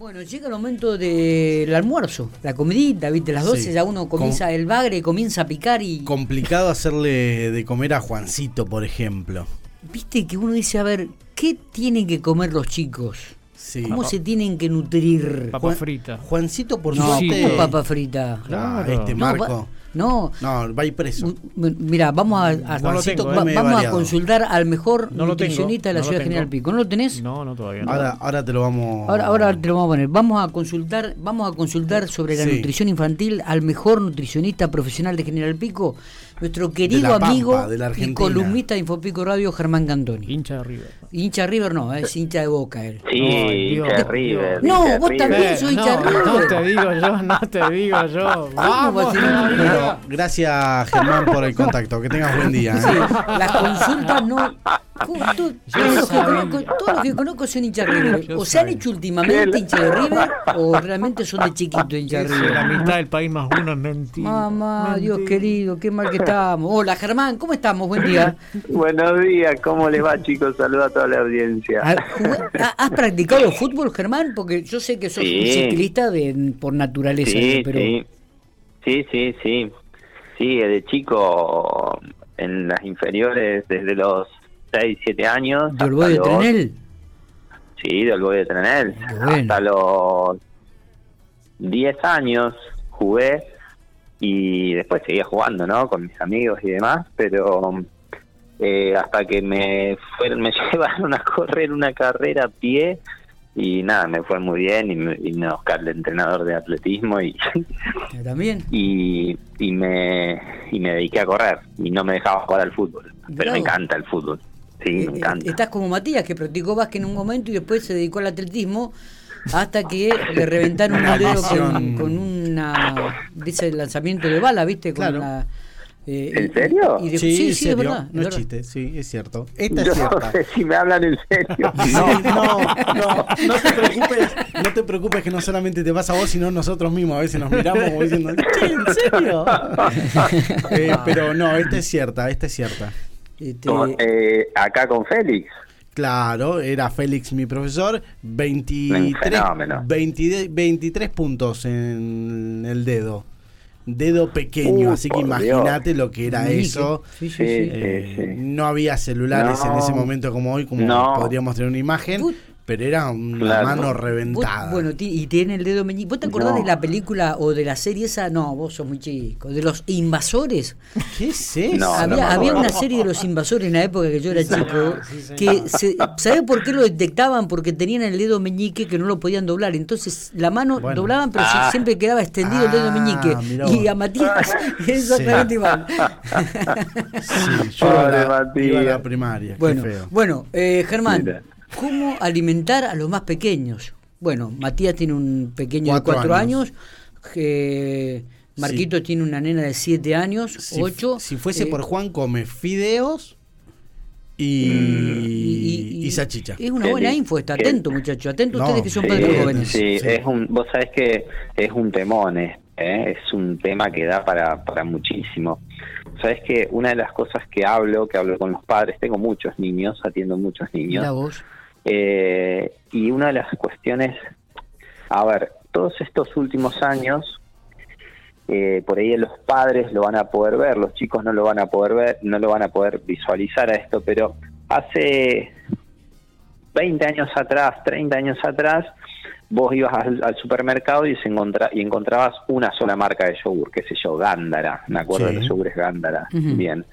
Bueno, llega el momento del almuerzo, la comidita, ¿viste? Las 12 Sí. ya uno comienza Com- el bagre, comienza a picar y. Complicado hacerle de comer a Juancito, por ejemplo. Viste que uno dice, a ver, ¿qué tienen que comer los chicos? Sí. ¿Cómo se tienen que nutrir? Papa Juan- frita. Juancito, por No, suerte. ¿cómo papa frita? Ah, Claro. este Marco. No, No, va a ir preso. Mira, vamos a, a- No lo tengo, va- eh. vamos a consultar al mejor No lo tengo, nutricionista de la ciudad. General Pico. ¿No lo tenés? No, no, todavía no. Ahora, ahora te lo vamos. Ahora, ahora te lo vamos a poner. Vamos a consultar, vamos a consultar sobre la Sí. nutrición infantil al mejor nutricionista profesional de General Pico, nuestro querido La Pampa, amigo de la y columnista de Infopico Radio, Germán Cantoni. Hincha de River. Hincha River no, es hincha de Boca él. Sí, hincha de. River. No, hincha de vos River. también sos hincha de no, no River. te digo yo, no te digo yo. Vamos, gracias Germán por el contacto. Que tengas buen día. ¿eh? Sí, las consultas no. Todos los, que conozco, que son hinchas de River. O se han hecho últimamente hinchas de River o realmente son de chiquito hinchas de de la River. mitad del país más uno es mentira. Mamá, Dios querido, qué mal que estamos. Hola Germán, ¿cómo estamos? Buen día. Buenos días, ¿cómo les va chicos? Saludos a toda la audiencia. Ah, ah, ¿Has practicado fútbol, Germán? Porque yo sé que sos un Sí. ciclista de, por naturaleza, Sí, pero sí, sí, sí, sí. Sí, de chico en las inferiores desde los 6, 7 años. ¿de Olboy de los- Trenel? Sí, de Olboy de Trenel. Bueno. Hasta los 10 años jugué y después seguía jugando, ¿no? Con mis amigos y demás, pero eh, hasta que me fueron, me llevaron a correr una carrera a pie y nada, me fue muy bien y me vino a buscar el entrenador de atletismo y, ¿También? y, y me y me dediqué a correr y no me dejaba jugar al fútbol, pero Bravo. me encanta el fútbol. Sí, Eh, me eh, encanta. Estás como Matías, que practicó básquet en un momento y después se dedicó al atletismo hasta que le reventaron un dedo con, con una dice el lanzamiento de bala, ¿viste? Con Claro. la, eh, ¿En serio? y de- Sí, sí, en sí, es verdad. no es verdad. chiste, sí, es cierto. Esta Yo es no cierta. sé si me hablan en serio. No, no, no, no te preocupes, no te preocupes que no solamente te pasa a vos, sino nosotros mismos a veces nos miramos como diciendo, "Che, ¿en serio? Eh, pero no, esta es cierta, esta es cierta. Este, Con- eh, acá con Félix. Claro, era Félix mi profesor, 23, fenómeno. 20 23 puntos en el dedo. Dedo pequeño, Uh, así que imagínate lo que era eso. Sí, sí, Sí. sí. Eh, sí. No había celulares No. en ese momento como hoy, como No. podríamos tener una imagen, pero era una Claro. mano reventada. bueno, y tiene el dedo meñique. ¿Vos te acordás No. de la película o de la serie esa? No, vos sos muy chico. De los invasores. ¿Qué es eso? No, había, no había una serie de los invasores en la época que yo era chico sí, que se, ¿sabés por qué lo detectaban? Porque tenían el dedo meñique que no lo podían doblar. Entonces la mano Bueno. doblaban, pero Ah. si- siempre quedaba extendido el dedo Ah, meñique. Y a Matías exactamente igual. Sí, yo iba a, la, Matías. iba a la primaria, Bueno, qué feo. bueno eh, Germán, Mira. ¿Cómo alimentar a los más pequeños? Bueno, Matías tiene un pequeño Cuatro de cuatro años. años, eh, Marquito tiene una nena de siete años, Si, ocho. si fuese eh, por Juan, come fideos y, y, y salchicha. Es una buena li- info qué- atento muchachos, atento No, ustedes que son Sí, padres jóvenes. sí, Sí. es un, vos sabés que es un temón, eh, ¿eh? es un tema que da para, para muchísimo. Sabés que una de las cosas que hablo, que hablo con los padres, tengo muchos niños, atiendo muchos niños, vos. Eh, y una de las cuestiones, a ver, todos estos últimos años, eh, por ahí los padres lo van a poder ver, los chicos no lo van a poder ver, no lo van a poder visualizar a esto, pero hace 20 años atrás, 30 años atrás, vos ibas al, al supermercado y, se encontra- y encontrabas una sola marca de yogur, qué sé yo, Gándara, me acuerdo Sí. de los yogures Gándara, bien.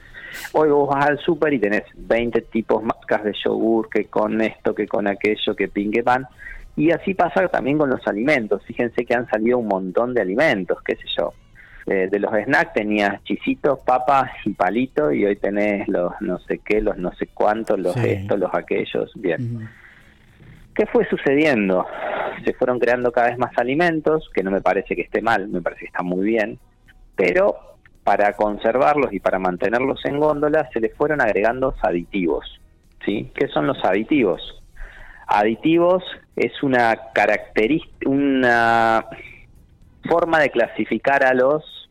Hoy vos vas al super y tenés 20 tipos marcas de yogur, que con esto, que con aquello, que pin, que pan. Y así pasa también con los alimentos. Fíjense que han salido un montón de alimentos, qué sé yo. Eh, de los snacks tenías chisitos, papas y palito y hoy tenés los no sé qué, los no sé cuántos, los Sí. estos, los aquellos. Bien. ¿Qué fue sucediendo? Se fueron creando cada vez más alimentos, que no me parece que esté mal, me parece que está muy bien, pero para conservarlos y para mantenerlos en góndola se les fueron agregando aditivos. ¿sí? ¿Qué son los aditivos? Aditivos es una característica, una forma de clasificar a los,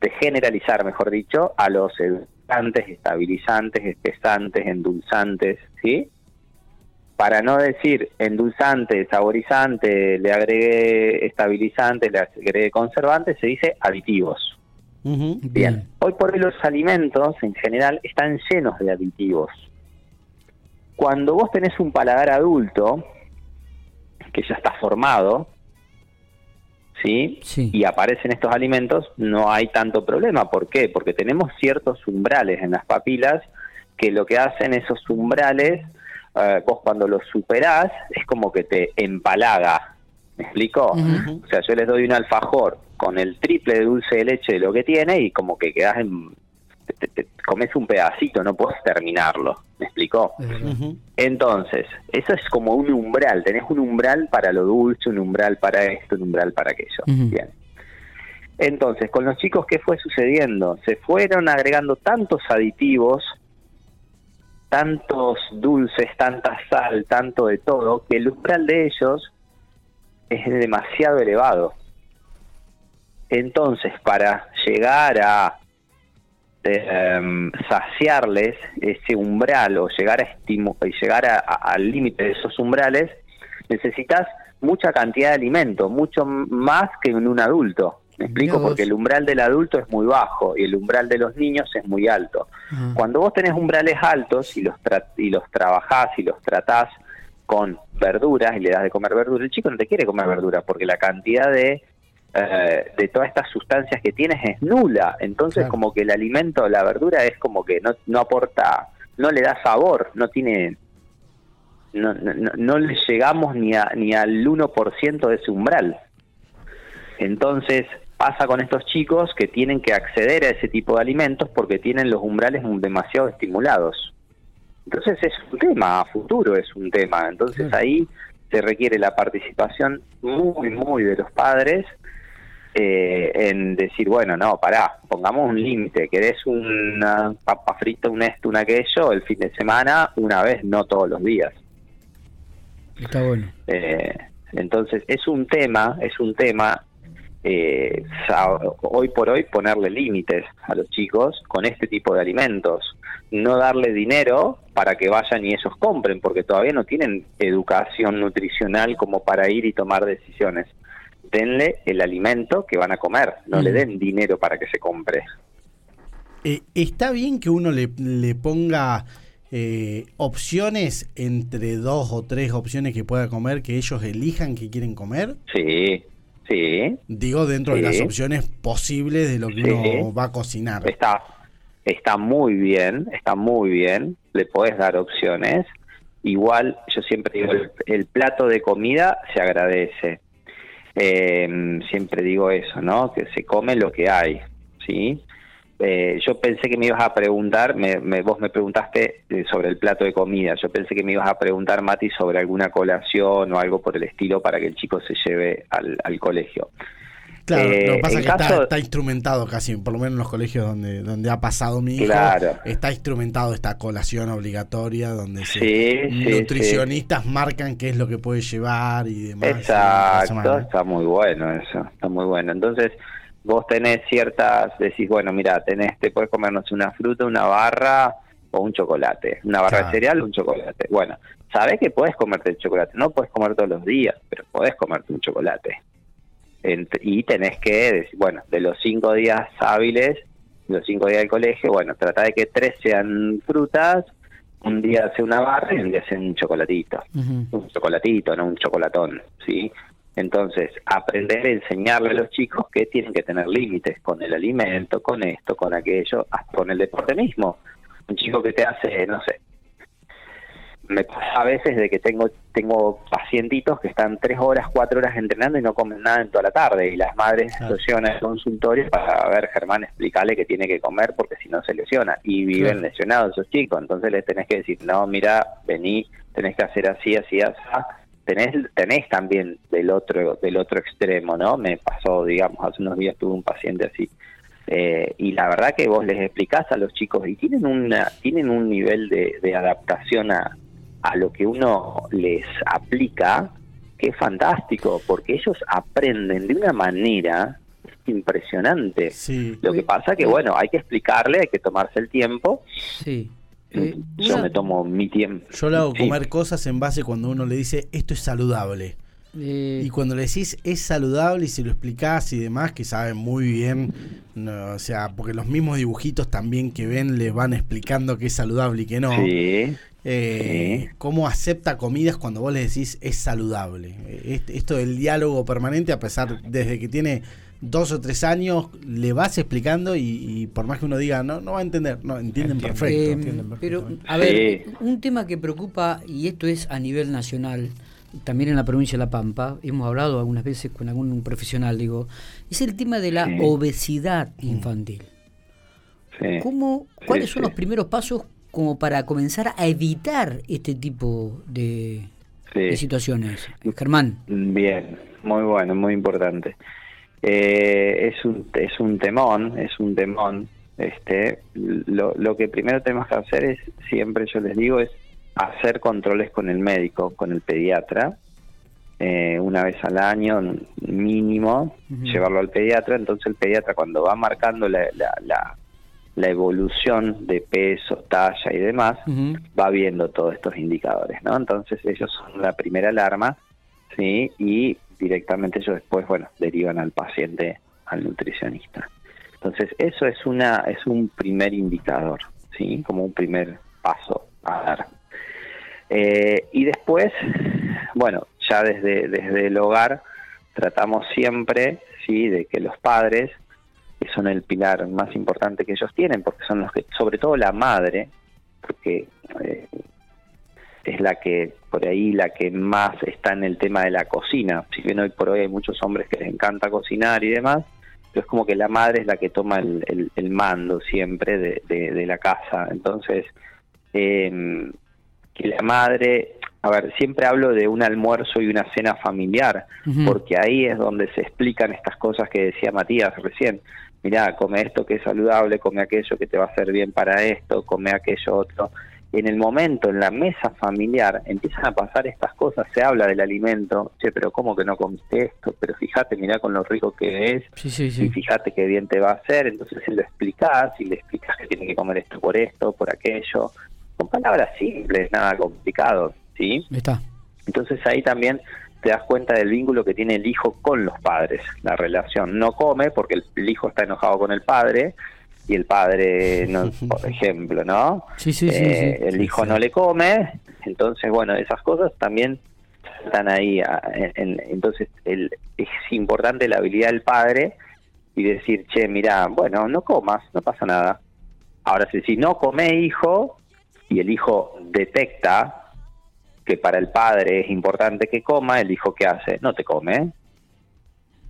de generalizar, mejor dicho, a los edulcorantes, estabilizantes, espesantes, endulzantes, ¿sí? Para no decir endulzante, saborizante, le agregué estabilizante, le agregué conservante, se dice aditivos. Ujú. Bien. Hoy por hoy los alimentos en general están llenos de aditivos. Cuando vos tenés un paladar adulto, que ya está formado, ¿sí? Sí. Y aparecen estos alimentos, no hay tanto problema. ¿Por qué? Porque tenemos ciertos umbrales en las papilas que lo que hacen esos umbrales, eh, vos cuando los superás, es como que te empalaga. ¿Me explico? O sea, yo les doy un alfajor con el triple de dulce de leche de lo que tiene y como que quedás en... Te, te- te comes un pedacito, no puedes terminarlo. ¿Me explicó? Entonces, eso es como un umbral. Tenés un umbral para lo dulce, un umbral para esto, un umbral para aquello. Bien. Entonces, con los chicos, ¿qué fue sucediendo? Se fueron agregando tantos aditivos, tantos dulces, tanta sal, tanto de todo, que el umbral de ellos es demasiado elevado. Entonces, para llegar a eh, saciarles ese umbral o llegar a estimu- y llegar a- al límite de esos umbrales, necesitas mucha cantidad de alimento, mucho más que en un adulto. ¿Me explico? Porque el umbral del adulto es muy bajo y el umbral de los niños es muy alto. Ajá. Cuando vos tenés umbrales altos y los, tra- y los trabajás y los tratás con verduras y le das de comer verduras, el chico no te quiere comer verduras porque la cantidad de, eh, de todas estas sustancias que tienes es nula. Entonces Claro. como que el alimento, la verdura es como que no, no aporta, no le da sabor, no tiene... No, no, no- no le llegamos ni, a, ni al 1% de ese umbral. Entonces pasa con estos chicos que tienen que acceder a ese tipo de alimentos porque tienen los umbrales demasiado estimulados. Entonces es un tema, a futuro es un tema. Entonces ahí se requiere la participación muy, muy de los padres eh, en decir, bueno, no, pará, pongamos un límite, querés una papa frita, un esto, un aquello, el fin de semana, una vez, no todos los días. Está bueno. Eh, entonces es un tema, es un tema, eh, hoy por hoy ponerle límites a los chicos con este tipo de alimentos, no darle dinero para que vayan y ellos compren, porque todavía no tienen educación nutricional como para ir y tomar decisiones. Denle el alimento que van a comer, no le Mm. den dinero para que se compre. Eh, ¿Está bien que uno le, le ponga eh, opciones entre dos o tres opciones que pueda comer, que ellos elijan que quieren comer? Sí, sí, Digo, dentro de las opciones posibles de lo que Sí. uno va a cocinar. Está, está muy bien, está muy bien, le podés dar opciones. Igual, yo siempre digo, el, el plato de comida se agradece. Eh, siempre digo eso, ¿no? Que se come lo que hay, ¿sí? Eh, yo pensé que me ibas a preguntar, me, me- vos me preguntaste eh, sobre el plato de comida, yo pensé que me ibas a preguntar, Mati, sobre alguna colación o algo por el estilo para que el chico se lleve al, al colegio. Claro, Eh, lo que pasa en es que está, caso- está instrumentado casi, por lo menos en los colegios donde, donde ha pasado mi hijo, Claro. está instrumentado esta colación obligatoria donde se- Sí, sí, nutricionistas marcan qué es lo que puede llevar y demás. y Exacto, está muy bueno eso, está muy bueno. Entonces, vos tenés ciertas, decís, bueno, mira, tenés, te puedes comernos una fruta, una barra o un chocolate, una barra Claro. de cereal o un chocolate. Bueno, sabés que podés comerte el chocolate, no podés comer todos los días, pero podés comerte un chocolate. Ent- y tenés que decir, bueno, de los cinco días hábiles, los cinco días del colegio, bueno, trata de que tres sean frutas, un día sea una barra y un día sea un chocolatito un chocolatito, no un chocolatón, ¿sí? Entonces, aprender a enseñarle a los chicos que tienen que tener límites con el alimento, con esto, con aquello, hasta con el deporte mismo. Un chico que te hace, no sé, me pasa a veces de que tengo tengo pacientitos que están tres horas, cuatro horas entrenando y no comen nada en toda la tarde y las madres Claro. llevan al consultorio para ver, Germán, explicarle que tiene que comer porque si no se lesiona y viven Claro. lesionados esos chicos, entonces les tenés que decir, no, mira, vení, tenés que hacer así, así, así. Tenés, tenés también del otro del otro extremo, ¿no? Me pasó, digamos, hace unos días tuve un paciente así. Eh, y la verdad que vos les explicás a los chicos y tienen una tienen un nivel de, de adaptación a, a lo que uno les aplica que es fantástico porque ellos aprenden de una manera impresionante Sí. lo que pasa que bueno hay que explicarle hay que tomarse el tiempo Sí. Eh, Yo una- me tomo mi tiempo. Yo le hago Sí. comer cosas en base cuando uno le dice esto es saludable. Eh, Y cuando le decís es saludable y se lo explicás y demás, que saben muy bien, no, o sea, porque los mismos dibujitos también que ven les van explicando que es saludable y que no. Sí, Eh, Sí. ¿Cómo acepta comidas cuando vos le decís es saludable? Eh, est- Esto del diálogo permanente, a pesar, desde que tiene dos o tres años, le vas explicando y, y por más que uno diga, no, no va a entender, no, entienden Entiende. perfecto. Eh, entienden pero, a ver, Sí. un tema que preocupa, y esto es a nivel nacional, también en la provincia de La Pampa, hemos hablado algunas veces con algún profesional, digo, es el tema de la Sí. obesidad infantil. sí. ¿Cómo, Sí, ¿Cuáles son los primeros pasos como para comenzar a evitar este tipo de, Sí. de situaciones? Germán. Bien, muy bueno, muy importante. Eh, es un es un temón, es un temón. Este, lo, lo que primero tenemos que hacer es siempre yo les digo es hacer controles con el médico, con el pediatra, eh, una vez al año mínimo, llevarlo al pediatra. Entonces el pediatra cuando va marcando la, la, la, la evolución de peso, talla y demás, va viendo todos estos indicadores, ¿no? Entonces ellos son la primera alarma, ¿sí? Y directamente ellos después, bueno, derivan al paciente al nutricionista. Entonces eso es una es un primer indicador, ¿sí? Como un primer paso a dar. Eh, y después, bueno, ya desde desde el hogar tratamos siempre, sí, de que los padres que son el pilar más importante que ellos tienen, porque son los que, sobre todo la madre, porque eh, es la que, por ahí, la que más está en el tema de la cocina. Si bien hoy por hoy hay muchos hombres que les encanta cocinar y demás, pero es como que la madre es la que toma el, el- el mando siempre de, de- de la casa. Entonces, eh, que la madre, a ver, siempre hablo de un almuerzo y una cena familiar, porque ahí es donde se explican estas cosas que decía Matías recién. Mirá, come esto que es saludable, come aquello que te va a hacer bien para esto, come aquello otro. En el momento, en la mesa familiar, empiezan a pasar estas cosas, se habla del alimento, che, pero ¿cómo que no comiste esto? Pero fíjate, mirá con lo rico que es, Sí, sí, y sí. fíjate qué bien te va a hacer, entonces si lo explicás, y le explicas que tiene que comer esto por esto, por aquello, con palabras simples, nada complicado, ¿sí? Está. Entonces ahí también te das cuenta del vínculo que tiene el hijo con los padres, la relación. No come porque el hijo está enojado con el padre y el padre, no, por ejemplo, ¿no? Sí, sí, sí, Eh. El hijo no le come, entonces, bueno, esas cosas también están ahí. a- en- en- entonces el, es importante la habilidad del padre y decir, che, mira, bueno, no comas, no pasa nada. Ahora, si, si no come hijo y el hijo detecta que para el padre es importante que coma, el hijo que hace, no te come.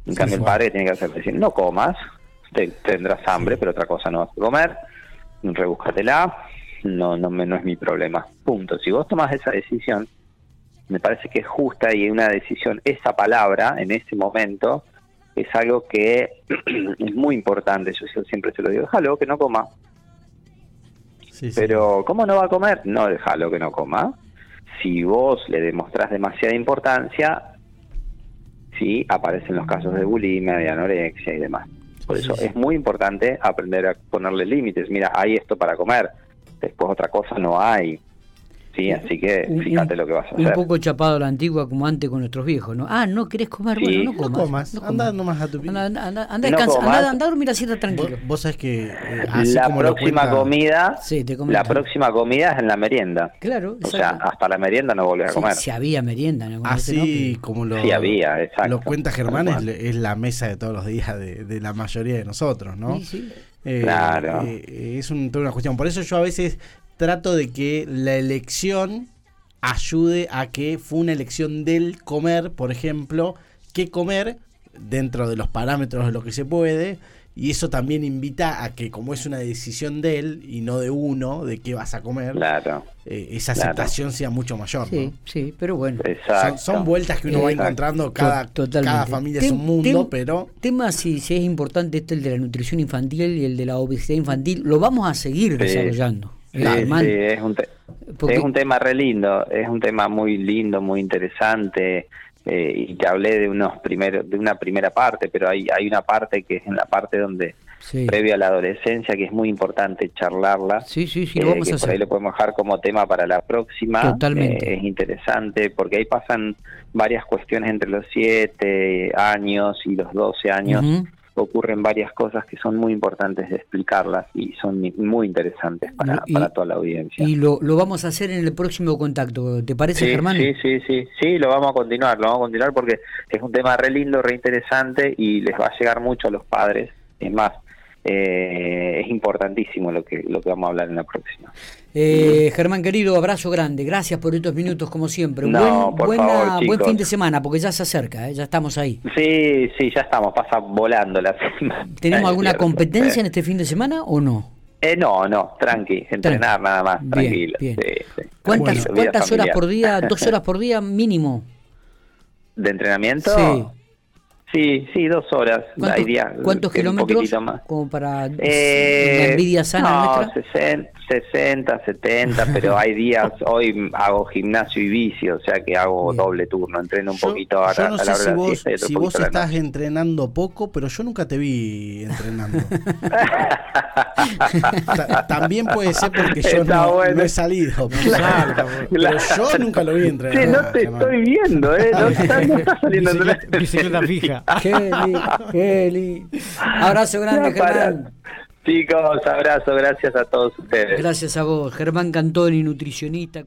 En cambio, el padre tiene que hacer decir, no comas, te- tendrás hambre, pero otra cosa no vas a comer, rebúscatela, no, no, me- no es mi problema. Punto. Si vos tomas esa decisión, me parece que es justa y una decisión, esa palabra en ese momento es algo que es muy importante. Yo siempre se lo digo, déjalo que no coma. Sí, sí. Pero, ¿cómo no va a comer? No, déjalo que no coma. Si vos le demostrás demasiada importancia, sí, aparecen los casos de bulimia, de anorexia y demás. Por eso es muy importante aprender a ponerle límites. Mira, hay esto para comer, después otra cosa no hay. Sí, así que Un- fíjate un- lo que vas a Un hacer. poco chapado a la antigua como antes con nuestros viejos, ¿no? Ah, ¿no querés comer? Sí. Bueno, no no comas. comas, no anda comas. nomás a tu Anda, anda, anda, anda, No descansa, comas. anda, anda a dormir así Vos, tranquilo. vos sabés que eh, así La como próxima cuenta- comida, Sí, te la próxima comida es en la merienda. Claro, O sea, hasta la merienda no volvés a Sí, comer. si había merienda, ¿no? Así como lo, Sí había, exacto. lo cuenta Germán, es, la mesa de todos los días de, de la mayoría de nosotros, ¿no? Sí, sí. Eh, Claro. eh, es un- toda una cuestión. Por eso yo a veces trato de que la elección ayude a que fue una elección del comer, por ejemplo, qué comer dentro de los parámetros de lo que se puede. Y eso también invita a que como es una decisión de él y no de uno, de qué vas a comer, Claro, eh, esa Claro. aceptación sea mucho mayor. Sí, ¿no? sí, pero bueno. Son, son vueltas que uno va encontrando, cada, cada familia es un mundo, tem- pero Tema si, si es importante este el de la nutrición infantil y el de la obesidad infantil, lo vamos a seguir Sí. desarrollando. Sí, Germán. sí, es un, Porque- es un tema re lindo, es un tema muy lindo, muy interesante. eh, y te hablé de unos primeros, de una primera parte, pero hay, hay una parte que es en la parte donde Sí. previo a la adolescencia, que es muy importante charlarla. Sí, sí, sí, eh, lo vamos que a por ahí lo podemos dejar como tema para la próxima. Totalmente. Eh, es interesante porque ahí pasan varias cuestiones entre los 7 años y los 12 años. Ujú. Ocurren varias cosas que son muy importantes de explicarlas y son muy interesantes para, Y- para toda la audiencia. Y lo, lo vamos a hacer en el próximo contacto. ¿Te parece, Sí, Germán? sí, sí, sí, sí, lo vamos a continuar, lo vamos a continuar porque es un tema re lindo, re interesante y les va a llegar mucho a los padres. Es más, eh, es importantísimo lo que lo que vamos a hablar en la próxima. Eh, Germán querido, abrazo grande. Gracias por estos minutos como siempre. No, buen, por buena- favor, buen fin de semana porque ya se acerca, ¿eh? ya estamos ahí. Sí, sí, ya estamos, pasa volando la semana. ¿Tenemos alguna competencia en este fin de semana o no? Eh, no, no, tranqui, entrenar nada más, Bien, tranquilo. bien. sí, sí. ¿Cuántas, cuántas horas por día? ¿Dos horas por día mínimo? ¿De entrenamiento? Sí. Sí, sí, dos horas. ¿Cuántos, Hay días cuántos kilómetros? Como para Eh, la envidia sana no, nuestra. 60, 60, 70, pero hay días, hoy hago gimnasio y bici, o sea que hago Bien. doble turno, entreno un Yo, poquito a, yo la- no a la sé hora si de la vos, si vos estás entrenando poco, pero yo nunca te vi entrenando. Ta- También puede ser porque yo no, bueno. no he salido. Claro, Pero yo nunca lo vi entrenar. Sí, no te estoy viendo, ¿eh? No, no está saliendo en Bicicleta, bicicleta fija. Kelly, Kelly. Abrazo grande, No. Germán. Chicos, abrazo, gracias a todos ustedes. Gracias a vos, Germán Cantoni, nutricionista.